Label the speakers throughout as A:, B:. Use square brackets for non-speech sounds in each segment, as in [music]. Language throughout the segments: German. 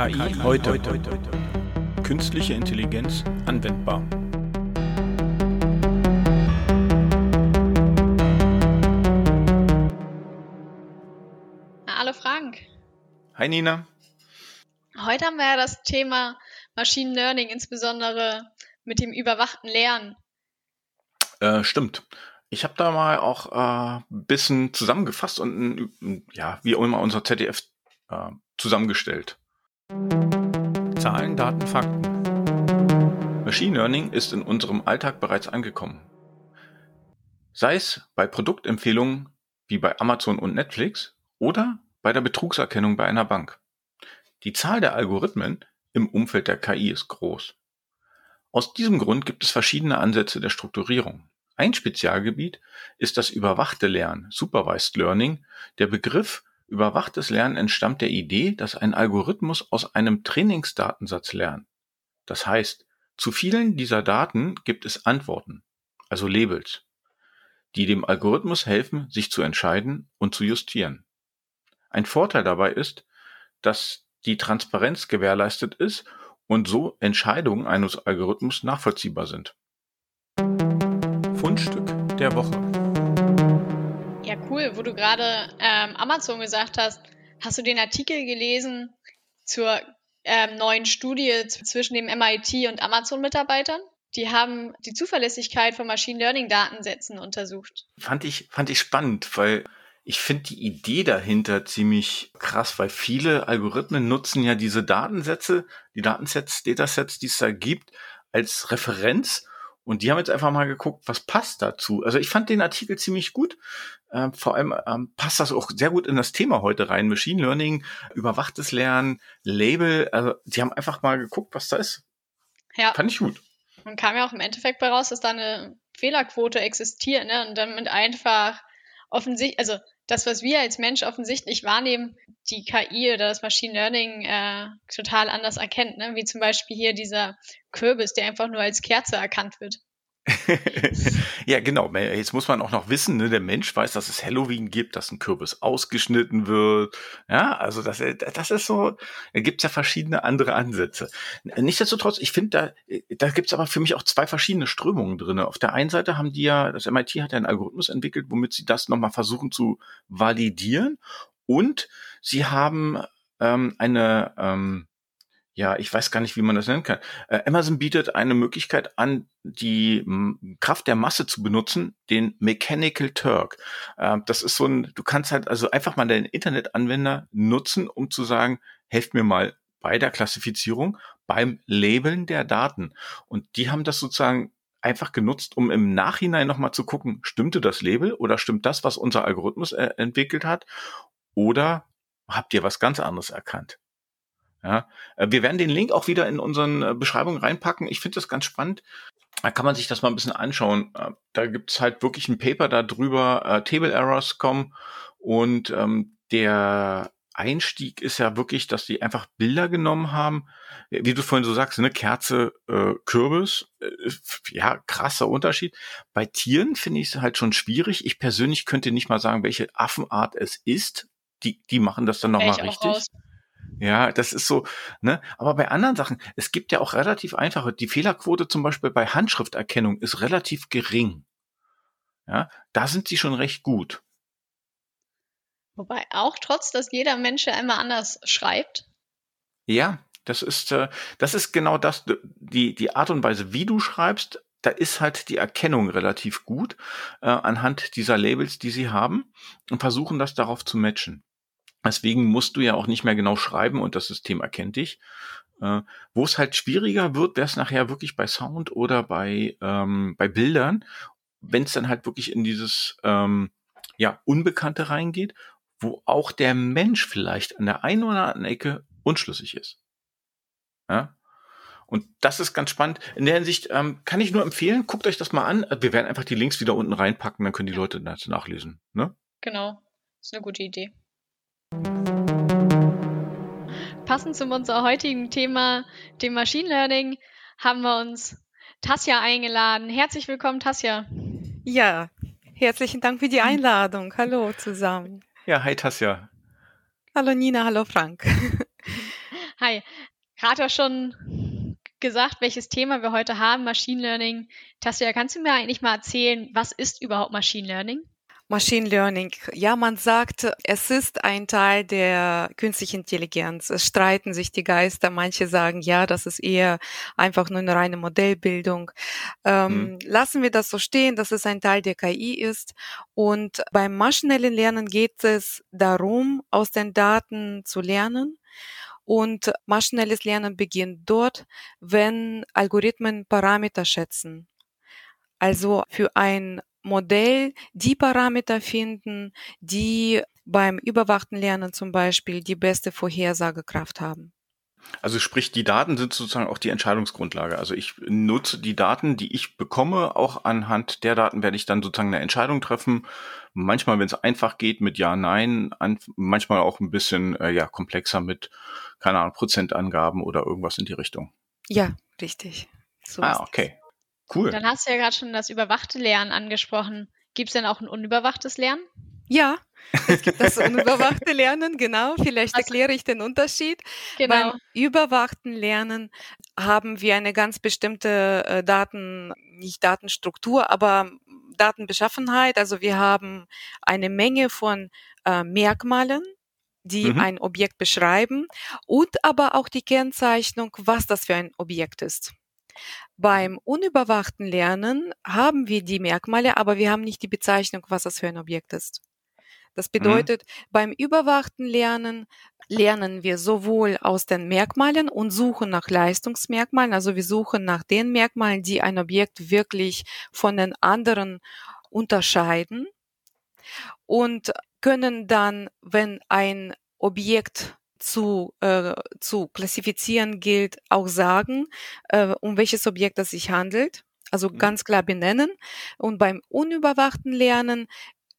A: KI heute. Künstliche Intelligenz anwendbar.
B: Hallo Frank.
A: Hi Nina.
B: Heute haben wir ja das Thema Machine Learning, insbesondere mit dem überwachten Lernen.
A: Äh, stimmt. Ich habe da mal auch ein äh, bisschen zusammengefasst und ja, wie immer unser ZDF äh, zusammengestellt. Zahlen, Daten, Fakten. Machine Learning ist in unserem Alltag bereits angekommen. Sei es bei Produktempfehlungen wie bei Amazon und Netflix oder bei der Betrugserkennung bei einer Bank. Die Zahl der Algorithmen im Umfeld der KI ist groß. Aus diesem Grund gibt es verschiedene Ansätze der Strukturierung. Ein Spezialgebiet ist das überwachte Lernen, Supervised Learning. Der Begriff überwachtes Lernen entstammt der Idee, dass ein Algorithmus aus einem Trainingsdatensatz lernt. Das heißt, zu vielen dieser Daten gibt es Antworten, also Labels, die dem Algorithmus helfen, sich zu entscheiden und zu justieren. Ein Vorteil dabei ist, dass die Transparenz gewährleistet ist und so Entscheidungen eines Algorithmus nachvollziehbar sind. Fundstück der Woche.
B: Ja, cool, wo du gerade ähm, Amazon gesagt hast. Hast du den Artikel gelesen zur ähm, neuen Studie zwischen dem MIT und Amazon-Mitarbeitern? Die haben die Zuverlässigkeit von Machine Learning Datensätzen untersucht.
A: Fand ich, fand ich spannend, weil ich finde die Idee dahinter ziemlich krass, weil viele Algorithmen nutzen ja diese Datensätze, die Datensets, Datasets, die es da gibt, als Referenz und die haben jetzt einfach mal geguckt, was passt dazu. Also ich fand den Artikel ziemlich gut. Ähm, vor allem ähm, passt das auch sehr gut in das Thema heute rein. Machine Learning, überwachtes Lernen, Label. Also die haben einfach mal geguckt, was da ist. Ja. Fand ich gut.
B: Und kam ja auch im Endeffekt bei raus, dass da eine Fehlerquote existiert, ne? Und damit einfach offensichtlich, also das, was wir als Mensch offensichtlich wahrnehmen, die KI oder das Machine Learning äh, total anders erkennt, ne? wie zum Beispiel hier dieser Kürbis, der einfach nur als Kerze erkannt wird. [laughs]
A: ja, genau. Jetzt muss man auch noch wissen, ne, der Mensch weiß, dass es Halloween gibt, dass ein Kürbis ausgeschnitten wird. Ja, also das, äh, das ist so, da gibt's ja verschiedene andere Ansätze. Nichtsdestotrotz, ich finde, da, da gibt's aber für mich auch zwei verschiedene Strömungen drin. Auf der einen Seite haben die ja, das MIT hat ja einen Algorithmus entwickelt, womit sie das nochmal versuchen zu validieren. Und sie haben ähm, eine ähm, ja, ich weiß gar nicht, wie man das nennen kann. Äh, Amazon bietet eine Möglichkeit an, die Kraft der Masse zu benutzen, den Mechanical Turk. Äh, das ist so ein, du kannst halt also einfach mal deinen Internetanwender nutzen, um zu sagen, helft mir mal bei der Klassifizierung, beim Labeln der Daten. Und die haben das sozusagen einfach genutzt, um im Nachhinein nochmal zu gucken, stimmte das Label oder stimmt das, was unser Algorithmus äh, entwickelt hat? Oder habt ihr was ganz anderes erkannt? Ja, äh, wir werden den Link auch wieder in unseren äh, Beschreibungen reinpacken. Ich finde das ganz spannend. Da kann man sich das mal ein bisschen anschauen. Äh, da gibt's halt wirklich ein Paper darüber, äh, Table Errors kommen und ähm, der Einstieg ist ja wirklich, dass die einfach Bilder genommen haben, wie du vorhin so sagst, eine Kerze, äh, Kürbis, äh, ja, krasser Unterschied. Bei Tieren finde ich es halt schon schwierig. Ich persönlich könnte nicht mal sagen, welche Affenart es ist. Die, die machen das dann nochmal richtig. Raus. Ja, das ist so, ne? Aber bei anderen Sachen, es gibt ja auch relativ einfache, die Fehlerquote zum Beispiel bei Handschrifterkennung ist relativ gering. Ja, da sind sie schon recht gut.
B: Wobei auch trotz, dass jeder Mensch ja immer anders schreibt.
A: Ja, das ist, äh, das ist genau das, die, die Art und Weise, wie du schreibst, da ist halt die Erkennung relativ gut äh, anhand dieser Labels, die sie haben und versuchen das darauf zu matchen. Deswegen musst du ja auch nicht mehr genau schreiben und das System erkennt dich. Äh, Wo es halt schwieriger wird, wäre es nachher wirklich bei Sound oder bei, ähm, bei Bildern, wenn es dann halt wirklich in dieses ähm, ja, Unbekannte reingeht, wo auch der Mensch vielleicht an der einen oder anderen Ecke unschlüssig ist. Ja? Und das ist ganz spannend. In der Hinsicht ähm, kann ich nur empfehlen, guckt euch das mal an. Wir werden einfach die Links wieder unten reinpacken, dann können die Leute das nachlesen. Ne?
B: Genau, ist eine gute Idee. Passend zu unserem heutigen Thema, dem Machine Learning, haben wir uns Tasja eingeladen. Herzlich willkommen, Tasja.
C: Ja, herzlichen Dank für die Einladung. Hallo zusammen.
A: Ja, hi Tasja.
C: Hallo Nina, hallo Frank. [laughs]
B: Hi. Gerade auch schon gesagt, welches Thema wir heute haben, Machine Learning. Tassia, kannst du mir eigentlich mal erzählen, was ist überhaupt Machine Learning?
C: Machine Learning. Ja, man sagt, es ist ein Teil der künstlichen Intelligenz. Es streiten sich die Geister. Manche sagen, ja, das ist eher einfach nur eine reine Modellbildung. Ähm, hm. Lassen wir das so stehen, dass es ein Teil der KI ist. Und beim maschinellen Lernen geht es darum, aus den Daten zu lernen. Und maschinelles Lernen beginnt dort, wenn Algorithmen Parameter schätzen. Also für ein Modell die Parameter finden, die beim überwachten Lernen zum Beispiel die beste Vorhersagekraft haben.
A: Also sprich, die Daten sind sozusagen auch die Entscheidungsgrundlage. Also ich nutze die Daten, die ich bekomme, auch anhand der Daten werde ich dann sozusagen eine Entscheidung treffen. Manchmal, wenn es einfach geht, mit Ja, Nein, manchmal auch ein bisschen äh, ja komplexer mit, keine Ahnung, Prozentangaben oder irgendwas in die Richtung.
C: Ja, richtig.
A: So ah, okay. Cool.
B: Dann hast du ja gerade schon das überwachte Lernen angesprochen. Gibt es denn auch ein unüberwachtes Lernen?
C: Ja, es gibt das unüberwachte Lernen, genau. Vielleicht also, erkläre ich den Unterschied. Genau. Beim überwachten Lernen haben wir eine ganz bestimmte äh, Daten, nicht Datenstruktur, aber Datenbeschaffenheit. Also wir haben eine Menge von äh, Merkmalen, die mhm. ein Objekt beschreiben und aber auch die Kennzeichnung, was das für ein Objekt ist. Beim unüberwachten Lernen haben wir die Merkmale, aber wir haben nicht die Bezeichnung, was das für ein Objekt ist. Das mhm. bedeutet, mhm. beim überwachten Lernen lernen wir sowohl aus den Merkmalen und suchen nach Leistungsmerkmalen, also wir suchen nach den Merkmalen, die ein Objekt wirklich von den anderen unterscheiden und können dann, wenn ein Objekt zu, äh, zu klassifizieren gilt, auch sagen, äh, um welches Objekt es sich handelt. Also mhm. ganz klar benennen. Und beim unüberwachten Lernen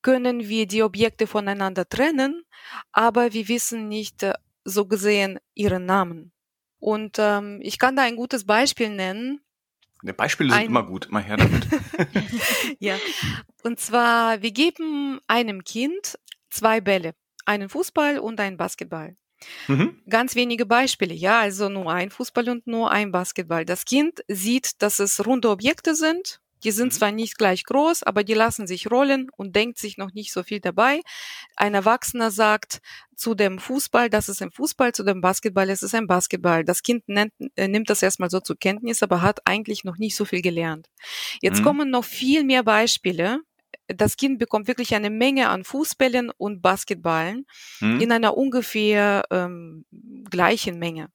C: können wir die Objekte voneinander trennen, aber wir wissen nicht äh, so gesehen ihren Namen. Und ähm, ich kann da ein gutes Beispiel nennen.
A: Die Beispiele sind ein, immer gut, mal her damit. [laughs]
C: ja, und zwar, wir geben einem Kind zwei Bälle, einen Fußball und einen Basketball. Mhm. Ganz wenige Beispiele, ja, also nur ein Fußball und nur ein Basketball. Das Kind sieht, dass es runde Objekte sind. Die sind mhm. zwar nicht gleich groß, aber die lassen sich rollen und denkt sich noch nicht so viel dabei. Ein Erwachsener sagt zu dem Fußball, das ist ein Fußball, zu dem Basketball, es ist ein Basketball. Das Kind nennt, äh, nimmt das erstmal so zur Kenntnis, aber hat eigentlich noch nicht so viel gelernt. Jetzt mhm. kommen noch viel mehr Beispiele, das Kind bekommt wirklich eine Menge an Fußbällen und Basketballen hm. in einer ungefähr ähm, gleichen Menge.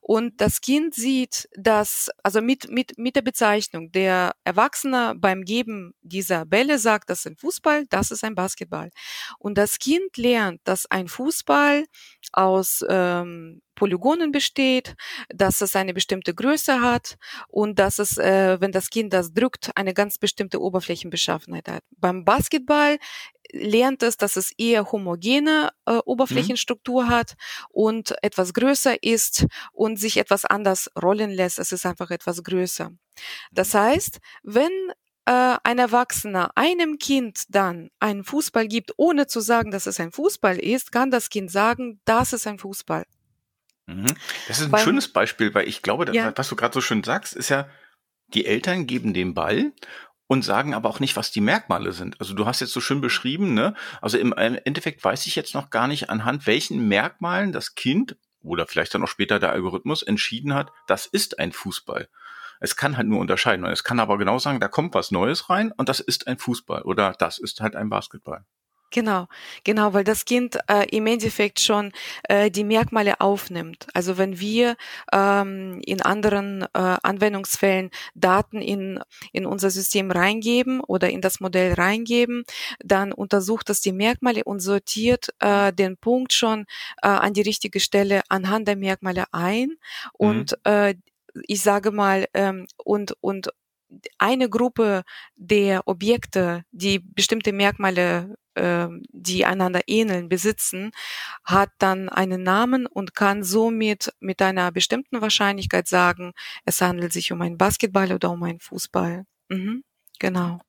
C: Und das Kind sieht, dass, also mit, mit, mit der Bezeichnung, der Erwachsene beim Geben dieser Bälle sagt, das ist ein Fußball, das ist ein Basketball. Und das Kind lernt, dass ein Fußball aus ähm, Polygonen besteht, dass es eine bestimmte Größe hat und dass es, äh, wenn das Kind das drückt, eine ganz bestimmte Oberflächenbeschaffenheit hat. Beim Basketball lernt es, dass es eher homogene äh, mhm. Oberflächenstruktur mhm. hat und etwas größer ist und sich etwas anders rollen lässt. Es ist einfach etwas größer. Das mhm. heißt, wenn äh, ein Erwachsener einem Kind dann einen Fußball gibt, ohne zu sagen, dass es ein Fußball ist, kann das Kind sagen, das ist ein Fußball.
A: Mhm. Das ist ein Beim, schönes Beispiel, weil ich glaube, ja. was du gerade so schön sagst, ist ja, die Eltern geben den Ball und sagen aber auch nicht, was die Merkmale sind. Also du hast jetzt so schön beschrieben, ne? Also im Endeffekt weiß ich jetzt noch gar nicht, anhand welchen Merkmalen das Kind oder vielleicht dann auch später der Algorithmus entschieden hat, das ist ein Fußball. Es kann halt nur unterscheiden. Es kann aber genau sagen, da kommt was Neues rein und das ist ein Fußball oder das ist halt ein Basketball.
C: Genau, genau, weil das Kind äh, im Endeffekt schon äh, die Merkmale aufnimmt. Also wenn wir ähm, in anderen äh, Anwendungsfällen Daten in, in unser System reingeben oder in das Modell reingeben, dann untersucht das die Merkmale und sortiert äh, den Punkt schon äh, an die richtige Stelle anhand der Merkmale ein. Und mhm. äh, ich sage mal, ähm, und, und eine Gruppe der Objekte, die bestimmte Merkmale ähm, die einander ähneln, besitzen, hat dann einen Namen und kann somit mit einer bestimmten Wahrscheinlichkeit sagen, es handelt sich um einen Basketball oder um einen Fußball. Mhm, genau.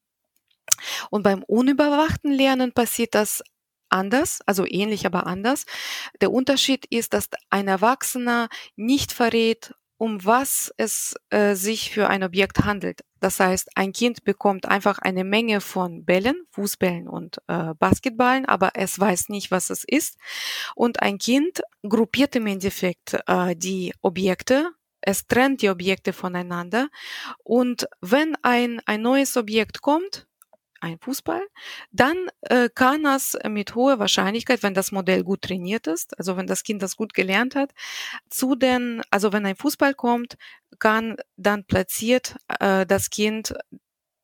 C: Und beim unüberwachten Lernen passiert das anders, also ähnlich, aber anders. Der Unterschied ist, dass ein Erwachsener nicht verrät, um was es äh, sich für ein Objekt handelt. Das heißt, ein Kind bekommt einfach eine Menge von Bällen, Fußbällen und äh, Basketballen, aber es weiß nicht, was es ist. Und ein Kind gruppiert im Endeffekt äh, die Objekte. Es trennt die Objekte voneinander. Und wenn ein, ein neues Objekt kommt, ein Fußball, dann äh, kann es mit hoher Wahrscheinlichkeit, wenn das Modell gut trainiert ist, also wenn das Kind das gut gelernt hat, zu den, also wenn ein Fußball kommt, kann dann platziert äh, das Kind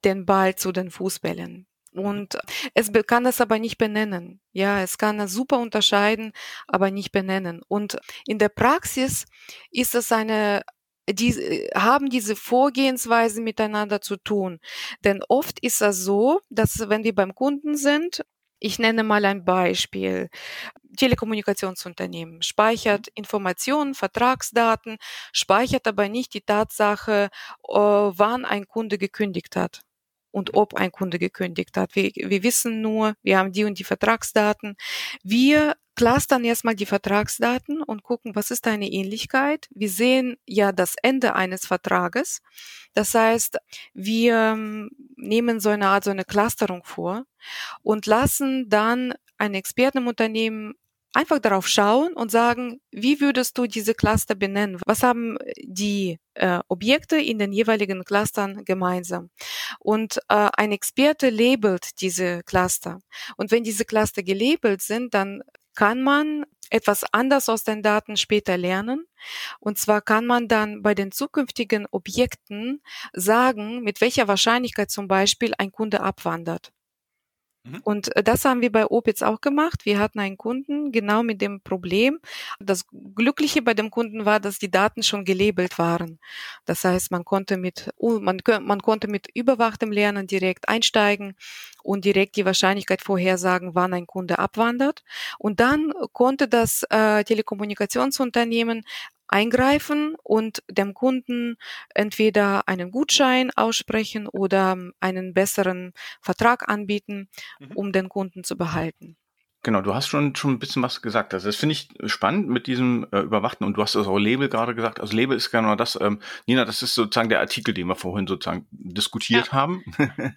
C: den Ball zu den Fußbällen. Und es kann das aber nicht benennen. Ja, es kann es super unterscheiden, aber nicht benennen. Und in der Praxis ist es eine die äh, haben diese Vorgehensweise miteinander zu tun. Denn oft ist es so, dass wenn wir beim Kunden sind, ich nenne mal ein Beispiel. Telekommunikationsunternehmen speichert Informationen, Vertragsdaten, speichert aber nicht die Tatsache, äh, wann ein Kunde gekündigt hat und ob ein Kunde gekündigt hat. Wir, wir wissen nur, wir haben die und die Vertragsdaten. Wir clustern erstmal die Vertragsdaten und gucken, was ist eine Ähnlichkeit. Wir sehen ja das Ende eines Vertrages. Das heißt, wir ähm, nehmen so eine Art, so eine Clusterung vor und lassen dann einen Experten im Unternehmen einfach darauf schauen und sagen, wie würdest du diese Cluster benennen? Was haben die äh, Objekte in den jeweiligen Clustern gemeinsam? Und äh, ein Experte labelt diese Cluster. Und wenn diese Cluster gelabelt sind, dann kann man etwas anders aus den Daten später lernen. Und zwar kann man dann bei den zukünftigen Objekten sagen, mit welcher Wahrscheinlichkeit zum Beispiel ein Kunde abwandert. Mhm. Und äh, das haben wir bei Opitz auch gemacht. Wir hatten einen Kunden genau mit dem Problem. Das Glückliche bei dem Kunden war, dass die Daten schon gelabelt waren. Das heißt, man konnte mit, man, man konnte mit überwachtem Lernen direkt einsteigen und direkt die Wahrscheinlichkeit vorhersagen, wann ein Kunde abwandert. Und dann konnte das äh, Telekommunikationsunternehmen eingreifen und dem Kunden entweder einen Gutschein aussprechen oder einen besseren Vertrag anbieten, mhm. um den Kunden zu behalten.
A: Genau, du hast schon schon ein bisschen was gesagt. Also das finde ich spannend mit diesem äh, Überwachten und du hast das auch Label gerade gesagt. Also Label ist genau das, ähm, Nina, das ist sozusagen der Artikel, den wir vorhin sozusagen diskutiert ja. haben.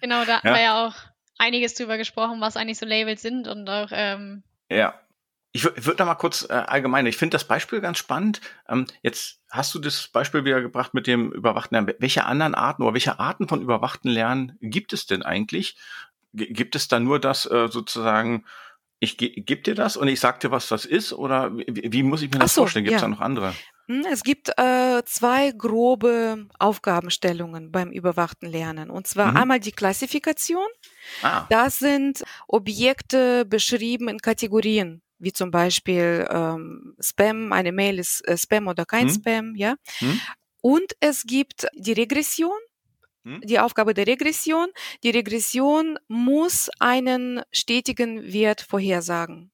B: Genau, da [laughs] ja. haben wir ja auch einiges drüber gesprochen, was eigentlich so Labels sind und auch ähm,
A: ja. Ich würde da mal kurz äh, allgemein, ich finde das Beispiel ganz spannend. Ähm, jetzt hast du das Beispiel wieder gebracht mit dem überwachten Lernen. Welche anderen Arten oder welche Arten von überwachten Lernen gibt es denn eigentlich? G gibt es da nur das äh, sozusagen, ich ge gebe dir das und ich sag dir, was das ist? Oder wie, wie muss ich mir das so, vorstellen? Gibt es ja. da noch andere?
C: Hm, es gibt äh, zwei grobe Aufgabenstellungen beim überwachten Lernen. Und zwar mhm. einmal die Klassifikation. Ah. Das sind Objekte beschrieben in Kategorien wie zum Beispiel ähm, Spam, eine Mail ist äh, Spam oder kein hm? Spam, ja. Hm? Und es gibt die Regression, hm? die Aufgabe der Regression. Die Regression muss einen stetigen Wert vorhersagen.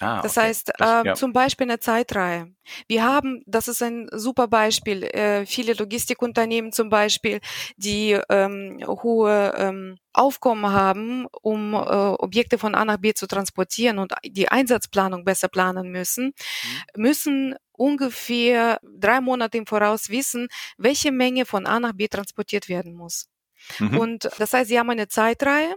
C: Ah, das okay. heißt, das, äh, ja. zum Beispiel eine Zeitreihe. Wir haben, das ist ein super Beispiel, äh, viele Logistikunternehmen zum Beispiel, die ähm, hohe ähm, Aufkommen haben, um äh, Objekte von A nach B zu transportieren und die Einsatzplanung besser planen müssen, mhm. müssen ungefähr drei Monate im Voraus wissen, welche Menge von A nach B transportiert werden muss. Mhm. Und das heißt, sie haben eine Zeitreihe,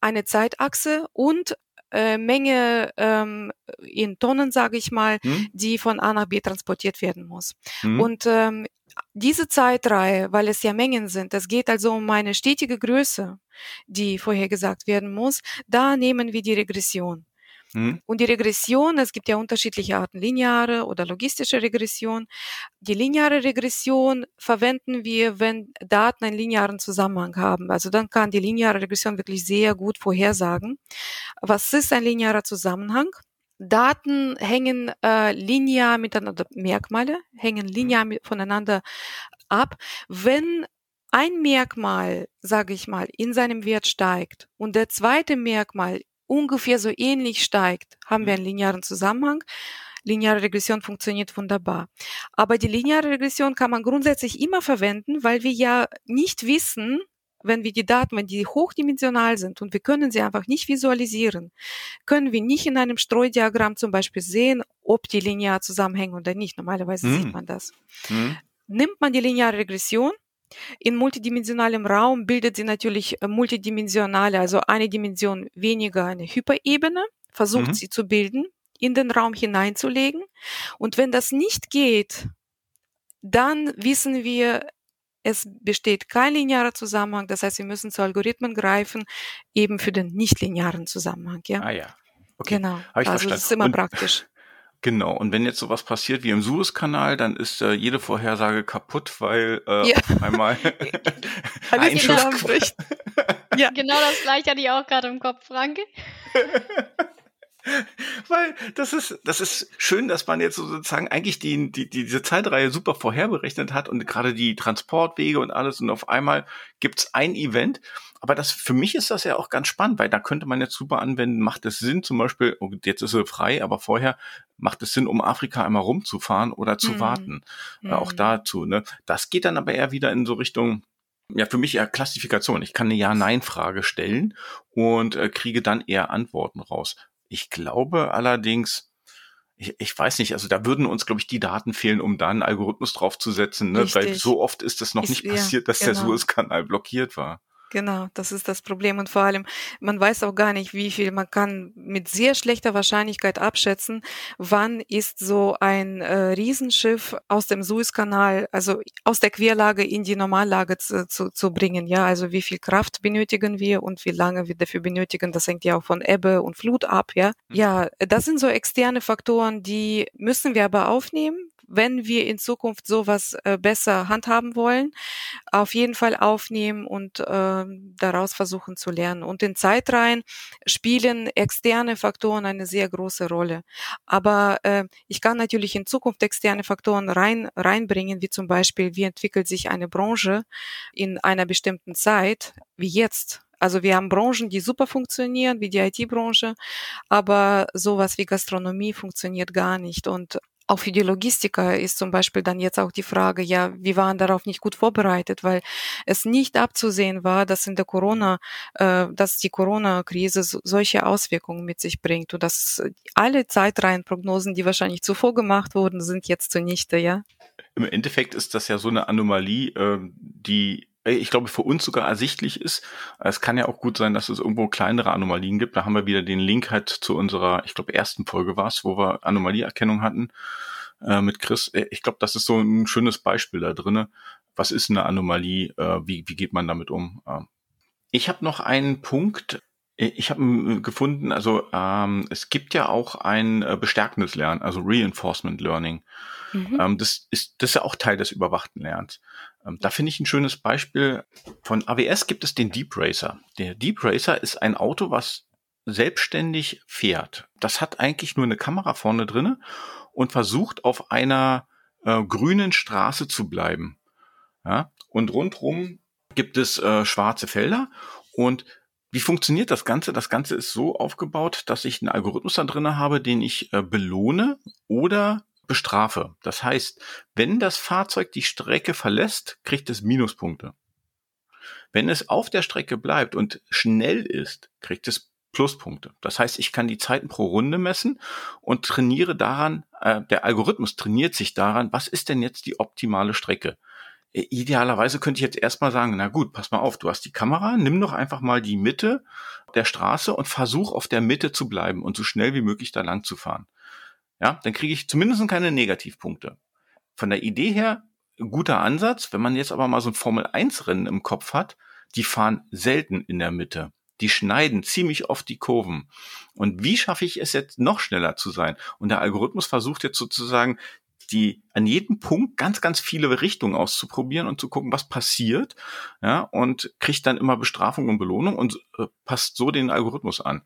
C: eine Zeitachse und äh, Menge ähm, in Tonnen, sage ich mal, hm? die von A nach B transportiert werden muss. Hm? Und ähm, diese Zeitreihe, weil es ja Mengen sind, es geht also um eine stetige Größe, die vorhergesagt werden muss, da nehmen wir die Regression. Mhm. Und die Regression, es gibt ja unterschiedliche Arten, lineare oder logistische Regression. Die lineare Regression verwenden wir, wenn Daten einen linearen Zusammenhang haben. Also dann kann die lineare Regression wirklich sehr gut vorhersagen. Was ist ein linearer Zusammenhang? Daten hängen äh, linear miteinander, Merkmale hängen linear mit, voneinander ab. Wenn ein Merkmal, sage ich mal, in seinem Wert steigt und der zweite Merkmal ungefähr so ähnlich steigt, haben wir mhm. einen linearen Zusammenhang. Lineare Regression funktioniert wunderbar. Aber die lineare Regression kann man grundsätzlich immer verwenden, weil wir ja nicht wissen, wenn wir die Daten, wenn die hochdimensional sind und wir können sie einfach nicht visualisieren, können wir nicht in einem Streudiagramm zum Beispiel sehen, ob die linear zusammenhängen oder nicht. Normalerweise mhm. sieht man das. Mhm. Nimmt man die lineare Regression, in multidimensionalem Raum bildet sie natürlich multidimensionale, also eine Dimension weniger eine Hyperebene, versucht mhm. sie zu bilden, in den Raum hineinzulegen. Und wenn das nicht geht, dann wissen wir, es besteht kein linearer Zusammenhang. Das heißt, wir müssen zu Algorithmen greifen, eben für den nichtlinearen Zusammenhang. Ja?
A: Ah ja. Okay.
C: Genau. also verstanden. das ist immer
A: und,
C: praktisch.
A: Genau, und wenn jetzt sowas passiert wie im Suezkanal, dann ist äh, jede Vorhersage kaputt, weil äh, ja. einmal [laughs] [laughs]
B: ein Schuss bricht. [laughs] ja, genau das gleiche hatte ich auch gerade im Kopf, Franke.
A: Weil das ist, das ist schön, dass man jetzt sozusagen eigentlich die, die, diese Zeitreihe super vorherberechnet hat und gerade die Transportwege und alles und auf einmal gibt's ein Event. Aber das, für mich ist das ja auch ganz spannend, weil da könnte man jetzt super anwenden, macht es Sinn zum Beispiel, oh, jetzt ist er frei, aber vorher macht es Sinn, um Afrika einmal rumzufahren oder zu mhm. warten. Mhm. Äh, auch dazu, ne? Das geht dann aber eher wieder in so Richtung, ja, für mich eher Klassifikation. Ich kann eine Ja-Nein-Frage stellen und äh, kriege dann eher Antworten raus. Ich glaube allerdings, ich, ich weiß nicht, also da würden uns, glaube ich, die Daten fehlen, um da einen Algorithmus draufzusetzen, ne? weil so oft ist es noch ist, nicht passiert, dass genau. der Suezkanal blockiert war.
C: Genau, das ist das Problem. Und vor allem, man weiß auch gar nicht, wie viel. Man kann mit sehr schlechter Wahrscheinlichkeit abschätzen, wann ist so ein äh, Riesenschiff aus dem Suezkanal, also aus der Querlage in die Normallage zu, zu, zu bringen. Ja, also wie viel Kraft benötigen wir und wie lange wir dafür benötigen. Das hängt ja auch von Ebbe und Flut ab. Ja, mhm. ja, das sind so externe Faktoren, die müssen wir aber aufnehmen wenn wir in Zukunft sowas äh, besser handhaben wollen, auf jeden Fall aufnehmen und äh, daraus versuchen zu lernen. Und in Zeitreihen spielen externe Faktoren eine sehr große Rolle. Aber äh, ich kann natürlich in Zukunft externe Faktoren rein, reinbringen, wie zum Beispiel, wie entwickelt sich eine Branche in einer bestimmten Zeit, wie jetzt. Also wir haben Branchen, die super funktionieren, wie die IT-Branche, aber sowas wie Gastronomie funktioniert gar nicht. Und auch für die Logistiker ist zum Beispiel dann jetzt auch die Frage, ja, wir waren darauf nicht gut vorbereitet, weil es nicht abzusehen war, dass in der Corona, äh, dass die Corona-Krise so, solche Auswirkungen mit sich bringt und dass alle Zeitreihenprognosen, die wahrscheinlich zuvor gemacht wurden, sind jetzt zunichte, ja.
A: Im Endeffekt ist das ja so eine Anomalie, äh, die ich glaube, für uns sogar ersichtlich ist. Es kann ja auch gut sein, dass es irgendwo kleinere Anomalien gibt. Da haben wir wieder den Link halt zu unserer, ich glaube, ersten Folge war es, wo wir Anomalieerkennung hatten äh, mit Chris. Äh, ich glaube, das ist so ein schönes Beispiel da drinne. Was ist eine Anomalie? Äh, wie, wie geht man damit um? Äh, ich habe noch einen Punkt. Äh, ich habe gefunden, also ähm, es gibt ja auch ein äh, bestärkendes Lernen, also Reinforcement Learning. Mhm. Ähm, das, ist, das ist ja auch Teil des überwachten Lernens. Ähm, da finde ich ein schönes Beispiel. Von AWS gibt es den Deep Racer. Der Deep Racer ist ein Auto, was selbstständig fährt. Das hat eigentlich nur eine Kamera vorne drinne und versucht auf einer äh, grünen Straße zu bleiben. Ja? Und rundrum gibt es äh, schwarze Felder und wie funktioniert das Ganze? Das Ganze ist so aufgebaut, dass ich einen Algorithmus da drinne habe, den ich äh, belohne oder bestrafe. Das heißt, wenn das Fahrzeug die Strecke verlässt, kriegt es Minuspunkte. Wenn es auf der Strecke bleibt und schnell ist, kriegt es Pluspunkte. Das heißt, ich kann die Zeiten pro Runde messen und trainiere daran, äh, der Algorithmus trainiert sich daran, was ist denn jetzt die optimale Strecke? Äh, idealerweise könnte ich jetzt erstmal sagen, na gut, pass mal auf, du hast die Kamera, nimm doch einfach mal die Mitte der Straße und versuch auf der Mitte zu bleiben und so schnell wie möglich da lang zu fahren ja, dann kriege ich zumindest keine Negativpunkte. Von der Idee her, guter Ansatz. Wenn man jetzt aber mal so ein Formel-1-Rennen im Kopf hat, die fahren selten in der Mitte. Die schneiden ziemlich oft die Kurven. Und wie schaffe ich es jetzt noch schneller zu sein? Und der Algorithmus versucht jetzt sozusagen die an jedem Punkt ganz, ganz viele Richtungen auszuprobieren und zu gucken, was passiert, ja, und kriegt dann immer Bestrafung und Belohnung und äh, passt so den Algorithmus an.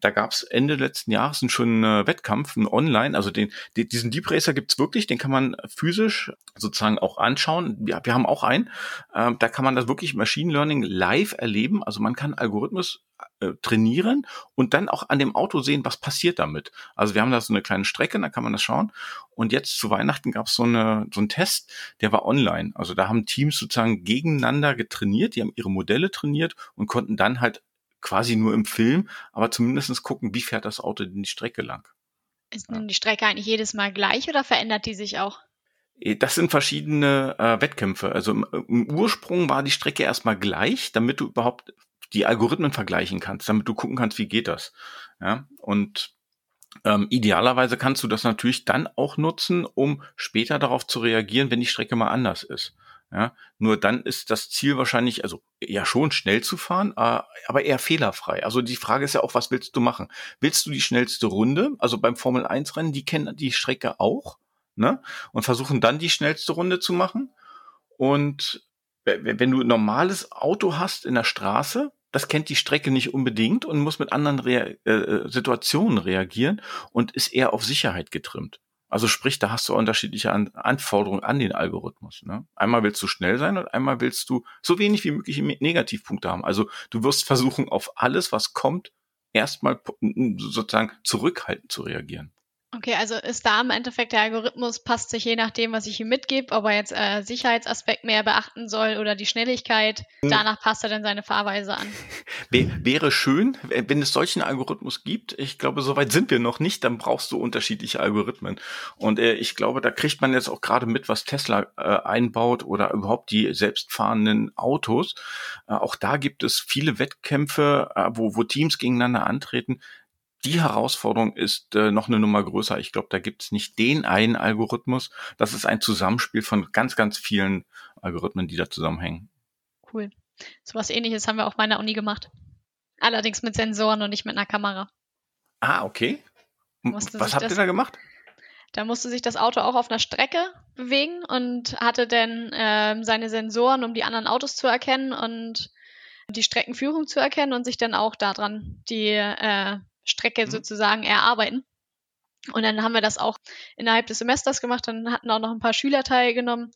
A: Da gab es Ende letzten Jahres einen schönen äh, Wettkampf, einen Online, also den, den diesen Deep Racer gibt's wirklich, den kann man physisch sozusagen auch anschauen. Wir, wir haben auch einen, äh, da kann man das wirklich Machine Learning live erleben, also man kann Algorithmus äh, trainieren und dann auch an dem Auto sehen, was passiert damit. Also wir haben da so eine kleine Strecke, da kann man das schauen. Und jetzt zu Weihnachten gab es so, eine, so einen Test, der war online. Also da haben Teams sozusagen gegeneinander getrainiert, die haben ihre Modelle trainiert und konnten dann halt quasi nur im Film, aber zumindestens gucken, wie fährt das Auto denn die Strecke lang.
B: Ist nun die Strecke eigentlich jedes Mal gleich oder verändert die sich auch?
A: Äh, das sind verschiedene äh, Wettkämpfe. Also im, im Ursprung war die Strecke erstmal gleich, damit du überhaupt die Algorithmen vergleichen kannst, damit du gucken kannst, wie geht das. Ja, und ähm, idealerweise kannst du das natürlich dann auch nutzen, um später darauf zu reagieren, wenn die Strecke mal anders ist. Ja, nur dann ist das Ziel wahrscheinlich, also ja schon schnell zu fahren, äh, aber eher fehlerfrei. Also die Frage ist ja auch, was willst du machen? Willst du die schnellste Runde? Also beim Formel 1 Rennen, die kennen die Strecke auch, ne? Und versuchen dann die schnellste Runde zu machen. Und wenn du ein normales Auto hast in der Straße, das kennt die Strecke nicht unbedingt und muss mit anderen Rea äh, äh, Situationen reagieren und ist eher auf Sicherheit getrimmt. Also sprich, da hast du unterschiedliche an Anforderungen an den Algorithmus. Ne? Einmal willst du schnell sein und einmal willst du so wenig wie möglich Negativpunkte haben. Also du wirst versuchen, auf alles, was kommt, erstmal sozusagen zurückhaltend zu reagieren.
B: Okay, also ist da im Endeffekt der Algorithmus passt sich je nachdem, was ich ihm mitgebe, ob er jetzt äh, Sicherheitsaspekt mehr beachten soll oder die Schnelligkeit. Hm. Danach passt er dann seine Fahrweise an. [laughs]
A: Wäre schön, wenn es solchen Algorithmus gibt. Ich glaube, soweit sind wir noch nicht. Dann brauchst du unterschiedliche Algorithmen. Und äh, ich glaube, da kriegt man jetzt auch gerade mit, was Tesla äh, einbaut oder überhaupt die selbstfahrenden Autos. Äh, auch da gibt es viele Wettkämpfe, äh, wo, wo Teams gegeneinander antreten die Herausforderung ist äh, noch eine Nummer größer. Ich glaube, da gibt es nicht den einen Algorithmus. Das ist ein Zusammenspiel von ganz, ganz vielen Algorithmen, die da zusammenhängen.
B: Cool. So was ähnliches haben wir auch meiner Uni gemacht. Allerdings mit Sensoren und nicht mit einer Kamera.
A: Ah, okay. Was habt das, ihr da gemacht?
B: Da musste sich das Auto auch auf einer Strecke bewegen und hatte dann äh, seine Sensoren, um die anderen Autos zu erkennen und die Streckenführung zu erkennen und sich dann auch daran die äh, Strecke mhm. sozusagen erarbeiten. Und dann haben wir das auch innerhalb des Semesters gemacht. Dann hatten auch noch ein paar Schüler teilgenommen,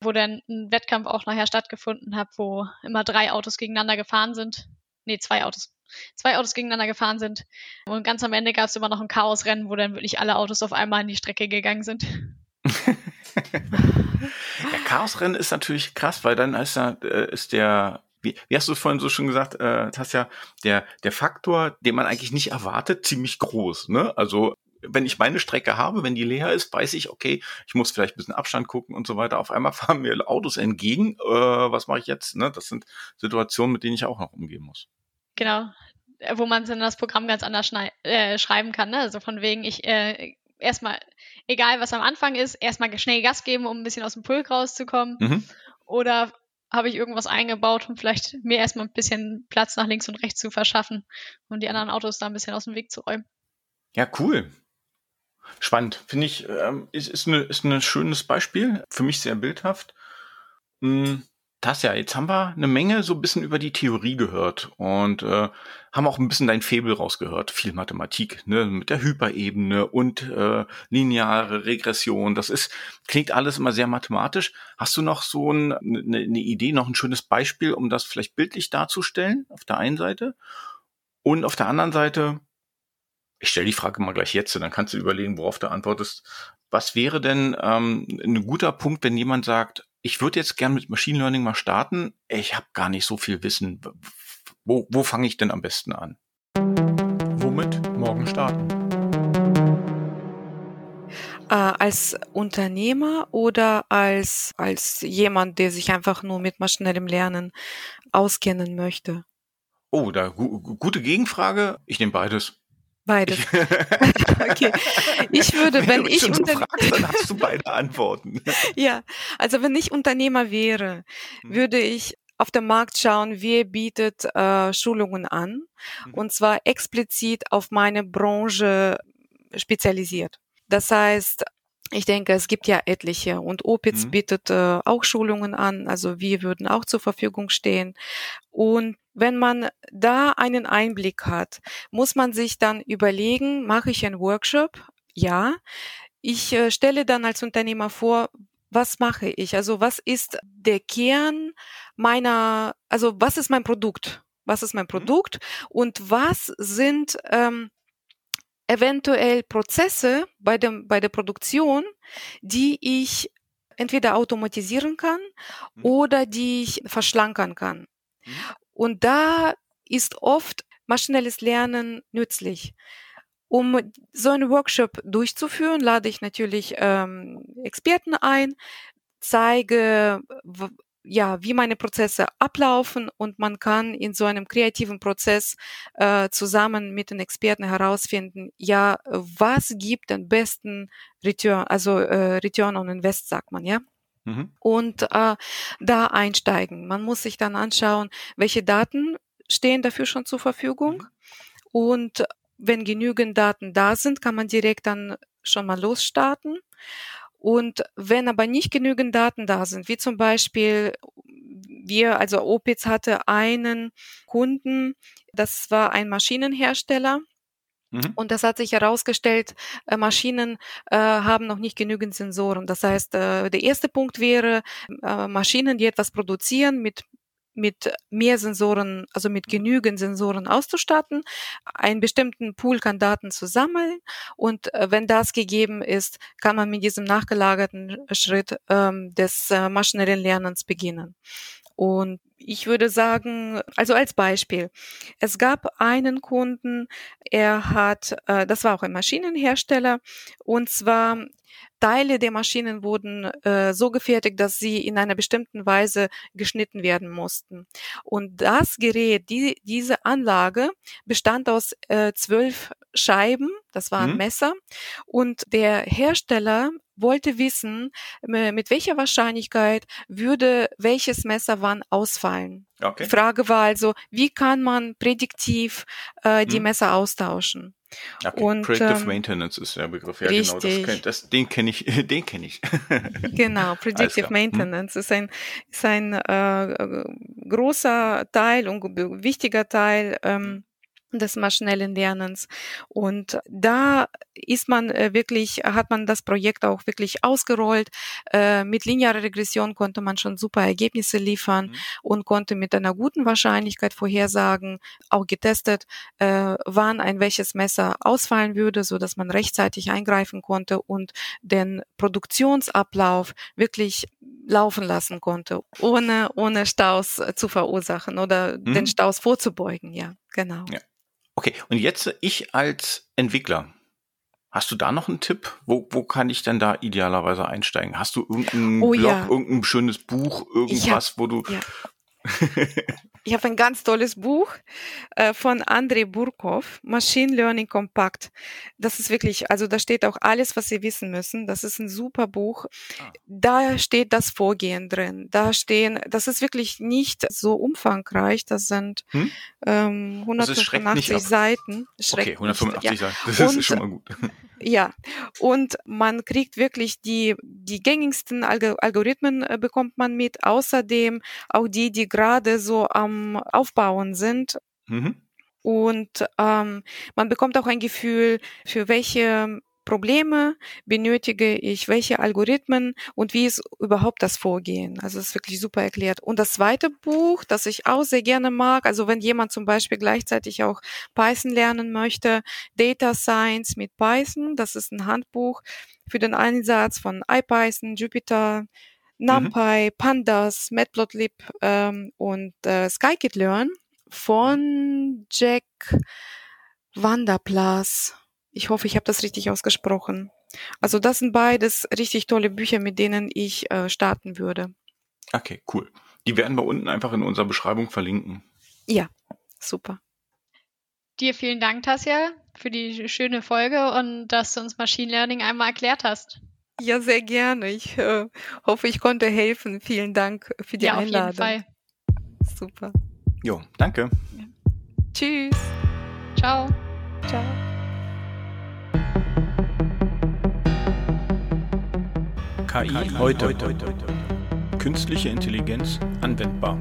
B: wo dann ein Wettkampf auch nachher stattgefunden hat, wo immer drei Autos gegeneinander gefahren sind. Nee, zwei Autos. Zwei Autos gegeneinander gefahren sind. Und ganz am Ende gab es immer noch ein Chaosrennen, wo dann wirklich alle Autos auf einmal in die Strecke gegangen sind. [laughs]
A: ja, Chaosrennen ist natürlich krass, weil dann ist, da, äh, ist der wie, wie hast du vorhin so schon gesagt, äh, Tasja, der, der Faktor, den man eigentlich nicht erwartet, ziemlich groß. Ne? Also wenn ich meine Strecke habe, wenn die leer ist, weiß ich, okay, ich muss vielleicht ein bisschen Abstand gucken und so weiter. Auf einmal [laughs] fahren mir Autos entgegen. Äh, was mache ich jetzt? Ne? Das sind Situationen, mit denen ich auch noch umgehen muss.
B: Genau, wo man dann das Programm ganz anders äh, schreiben kann. Ne? Also von wegen, ich äh, erstmal, egal was am Anfang ist, erstmal schnell Gas geben, um ein bisschen aus dem Pulk rauszukommen. Mhm. Oder habe ich irgendwas eingebaut, um vielleicht mir erstmal ein bisschen Platz nach links und rechts zu verschaffen und die anderen Autos da ein bisschen aus dem Weg zu räumen.
A: Ja, cool. Spannend. Finde ich, ähm, ist, ist, eine, ist ein schönes Beispiel. Für mich sehr bildhaft. Hm, Tasja, jetzt haben wir eine Menge so ein bisschen über die Theorie gehört und äh, haben auch ein bisschen dein Febel rausgehört. Viel Mathematik, ne, mit der Hyperebene und äh, lineare Regression. Das ist, klingt alles immer sehr mathematisch. Hast du noch so ein, eine, eine Idee, noch ein schönes Beispiel, um das vielleicht bildlich darzustellen, auf der einen Seite? Und auf der anderen Seite, ich stelle die Frage mal gleich jetzt, dann kannst du überlegen, worauf du antwortest. Was wäre denn ähm, ein guter Punkt, wenn jemand sagt, ich würde jetzt gern mit Machine Learning mal starten. Ich habe gar nicht so viel Wissen. Wo, wo fange ich denn am besten an?
D: Womit morgen starten?
C: Äh, als Unternehmer oder als, als jemand, der sich einfach nur mit maschinellem Lernen auskennen möchte?
A: Oh, da gu gute Gegenfrage. Ich nehme beides.
C: Beides. [laughs] okay. Ich würde, wenn, wenn ich
A: unter fragst, dann hast du beide Antworten. [laughs]
C: ja, also wenn ich Unternehmer wäre, hm. würde ich auf dem Markt schauen, wer bietet äh, Schulungen an mhm. und zwar explizit auf meine Branche spezialisiert. Das heißt, ich denke, es gibt ja etliche und Opitz mhm. bietet äh, auch Schulungen an, also wir würden auch zur Verfügung stehen. Und wenn man da einen Einblick hat, muss man sich dann überlegen, mache ich einen Workshop? Ja. Ich äh, stelle dann als Unternehmer vor, was mache ich? Also was ist der Kern meiner, also was ist mein Produkt? was ist mein mhm. Produkt und was sind ähm, eventuell Prozesse bei, dem, bei der Produktion, die ich entweder automatisieren kann mhm. oder die ich verschlankern kann. Mhm. Und da ist oft maschinelles Lernen nützlich. Um so einen Workshop durchzuführen, lade ich natürlich ähm, Experten ein, zeige, ja, wie meine Prozesse ablaufen und man kann in so einem kreativen Prozess äh, zusammen mit den Experten herausfinden, ja, was gibt den besten Return, also äh, Return on Invest, sagt man, ja. Mhm. Und äh, da einsteigen. Man muss sich dann anschauen, welche Daten stehen dafür schon zur Verfügung. Mhm. Und wenn genügend Daten da sind, kann man direkt dann schon mal losstarten. Und wenn aber nicht genügend Daten da sind, wie zum Beispiel wir, also Opitz hatte einen Kunden, das war ein Maschinenhersteller, mhm. und das hat sich herausgestellt, äh, Maschinen äh, haben noch nicht genügend Sensoren. Das heißt, äh, der erste Punkt wäre, äh, Maschinen, die etwas produzieren mit mit mehr Sensoren, also mit genügend Sensoren auszustatten, einen bestimmten Pool kann Daten zu sammeln und äh, wenn das gegeben ist, kann man mit diesem nachgelagerten Schritt ähm, des äh, maschinellen Lernens beginnen. Und ich würde sagen, also als Beispiel, es gab einen Kunden, er hat, äh, das war auch ein Maschinenhersteller, und zwar Teile der Maschinen wurden äh, so gefertigt, dass sie in einer bestimmten Weise geschnitten werden mussten. Und das Gerät, die, diese Anlage bestand aus äh, zwölf Scheiben, das waren mhm. Messer, und der Hersteller wollte wissen, mit welcher Wahrscheinlichkeit würde welches Messer wann ausfallen. Okay. Die Frage war also, wie kann man prädiktiv äh, die mhm. Messer austauschen?
A: Okay. Und, Predictive ähm, Maintenance ist der Begriff. Ja, richtig. genau. Das, das, den kenne ich. [laughs] Den kenne ich.
C: genau. Predictive hm. Maintenance hm. ist ein, ist ein äh, großer Teil und wichtiger Teil ähm, des maschinellen Lernens. Und da ist man äh, wirklich, hat man das Projekt auch wirklich ausgerollt. Äh, mit linearer Regression konnte man schon super Ergebnisse liefern mhm. und konnte mit einer guten Wahrscheinlichkeit vorhersagen, auch getestet, äh, wann ein welches Messer ausfallen würde, so dass man rechtzeitig eingreifen konnte und den Produktionsablauf wirklich laufen lassen konnte, ohne, ohne Staus zu verursachen oder mhm. den Staus vorzubeugen. Ja, genau.
A: Ja. Okay, und jetzt ich als Entwickler. Hast du da noch einen Tipp? Wo, wo kann ich denn da idealerweise einsteigen? Hast du irgendeinen oh, Blog, ja. irgendein schönes Buch, irgendwas, hab, wo du,
C: ja. [laughs] ich habe ein ganz tolles Buch äh, von Andrei Burkov, Machine Learning Compact. Das ist wirklich, also da steht auch alles, was Sie wissen müssen. Das ist ein super Buch. Ah. Da steht das Vorgehen drin. Da stehen, das ist wirklich nicht so umfangreich. Das sind hm? ähm, 185 also Seiten.
A: okay, 185 ja. Seiten. Das Und, ist schon mal gut.
C: Ja, und man kriegt wirklich die, die gängigsten Algorithmen äh, bekommt man mit, außerdem auch die, die gerade so am Aufbauen sind. Mhm. Und ähm, man bekommt auch ein Gefühl, für welche Probleme benötige ich, welche Algorithmen und wie ist überhaupt das Vorgehen. Also es ist wirklich super erklärt. Und das zweite Buch, das ich auch sehr gerne mag, also wenn jemand zum Beispiel gleichzeitig auch Python lernen möchte, Data Science mit Python, das ist ein Handbuch für den Einsatz von IPython, Jupyter, NumPy, mhm. Pandas, Matplotlib ähm, und äh, Scikit-Learn von Jack Vanderplas. Ich hoffe, ich habe das richtig ausgesprochen. Also das sind beides richtig tolle Bücher, mit denen ich äh, starten würde.
A: Okay, cool. Die werden wir unten einfach in unserer Beschreibung verlinken.
C: Ja, super.
B: Dir vielen Dank, Tasja, für die schöne Folge und dass du uns Machine Learning einmal erklärt hast.
C: Ja, sehr gerne. Ich äh, hoffe, ich konnte helfen. Vielen Dank für die ja, Einladung. Auf jeden Fall. Super.
A: Jo, danke. Ja.
C: Tschüss.
B: Ciao.
C: Ciao.
D: KI, heute. heute. Künstliche Intelligenz anwendbar.